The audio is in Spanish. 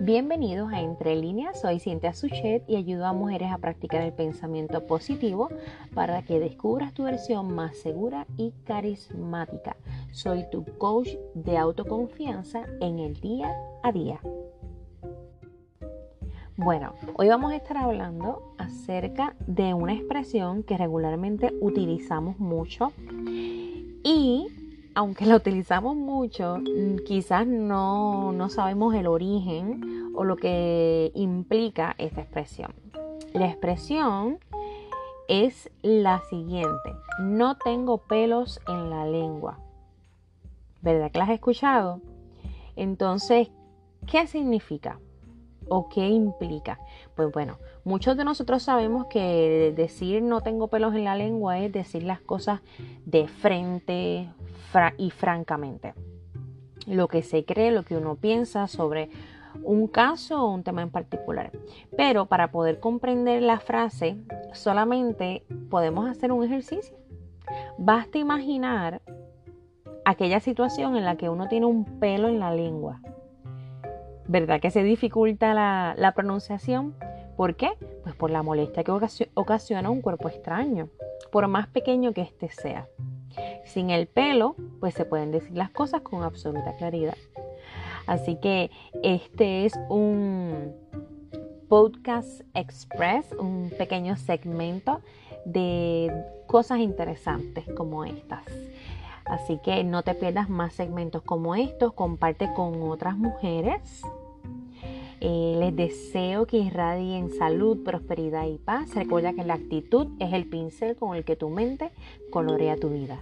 Bienvenidos a Entre Líneas, soy Cintia Suchet y ayudo a mujeres a practicar el pensamiento positivo para que descubras tu versión más segura y carismática. Soy tu coach de autoconfianza en el día a día. Bueno, hoy vamos a estar hablando acerca de una expresión que regularmente utilizamos mucho y aunque la utilizamos mucho, mm, quizás no, sabemos el origen o lo que implica esta expresión. La expresión es la siguiente, no tengo pelos en la lengua. ¿Verdad que la has escuchado? Entonces, ¿qué significa? ¿O qué implica? Pues bueno, muchos de nosotros sabemos que decir no tengo pelos en la lengua es decir las cosas de frente y francamente. Lo que se cree, lo que uno piensa sobre un caso o un tema en particular. Pero para poder comprender la frase, solamente podemos hacer un ejercicio. Basta imaginar aquella situación en la que uno tiene un pelo en la lengua ¿Verdad que se dificulta la, pronunciación? ¿Por qué? Pues por la molestia que ocasiona un cuerpo extraño, por más pequeño que éste sea. Sin el pelo, pues se pueden decir las cosas con absoluta claridad. Así que este es un podcast express, un pequeño segmento de cosas interesantes como estas. Así que no te pierdas más segmentos como estos, comparte con otras mujeres. Eh, les deseo que irradien salud, prosperidad y paz. Recuerda que la actitud es el pincel con el que tu mente colorea tu vida.